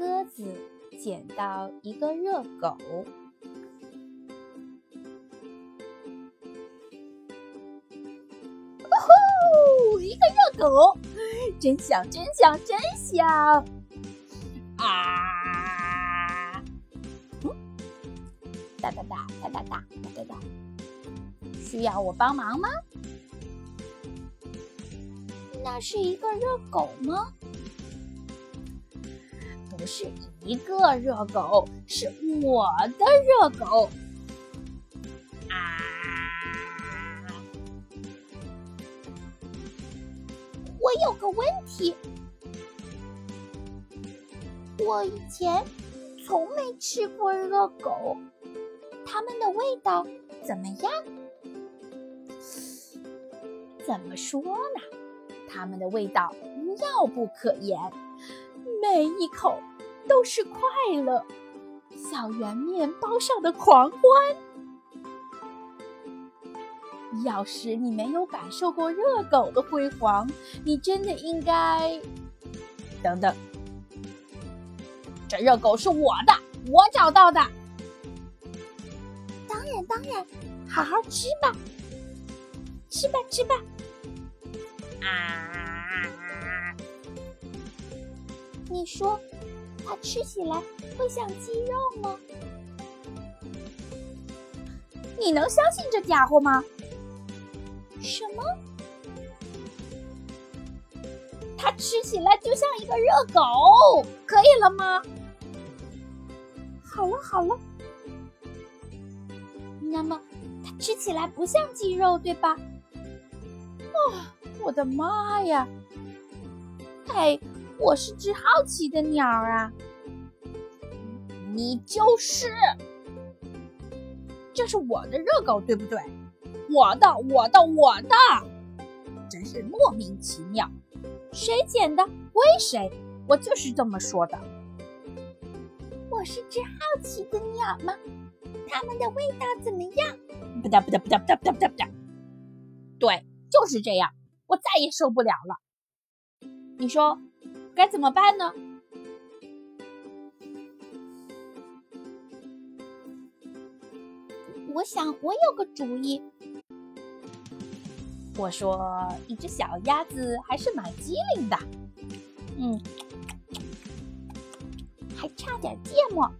鸽子捡到一个热狗。哦吼！一个热狗，真香，真香，真香！啊！哒哒哒哒哒哒哒哒哒，需要我帮忙吗？那是一个热狗吗？不是一个热狗，是我的热狗。啊！我有个问题，我以前从没吃过热狗，它们的味道怎么样？怎么说呢？它们的味道妙不可言，每一口。都是快乐，小圆面包上的狂欢。要是你没有感受过热狗的辉煌，你真的应该……等等，这热狗是我的，我找到的。当然，当然，好好吃吧，吃吧，吃吧。啊！你说。它吃起来会像鸡肉吗？你能相信这家伙吗？什么？它吃起来就像一个热狗，可以了吗？好了好了，那么它吃起来不像鸡肉，对吧？啊，我的妈呀！哎。我是只好奇的鸟啊！你就是，这是我的热狗，对不对？我的，我的，我的，真是莫名其妙！谁捡的归谁，我就是这么说的。我是只好奇的鸟吗？它们的味道怎么样？不哒不哒不哒不哒不哒不哒不哒。对，就是这样，我再也受不了了。你说？该怎么办呢？我想我有个主意。我说，一只小鸭子还是蛮机灵的，嗯，还差点芥末。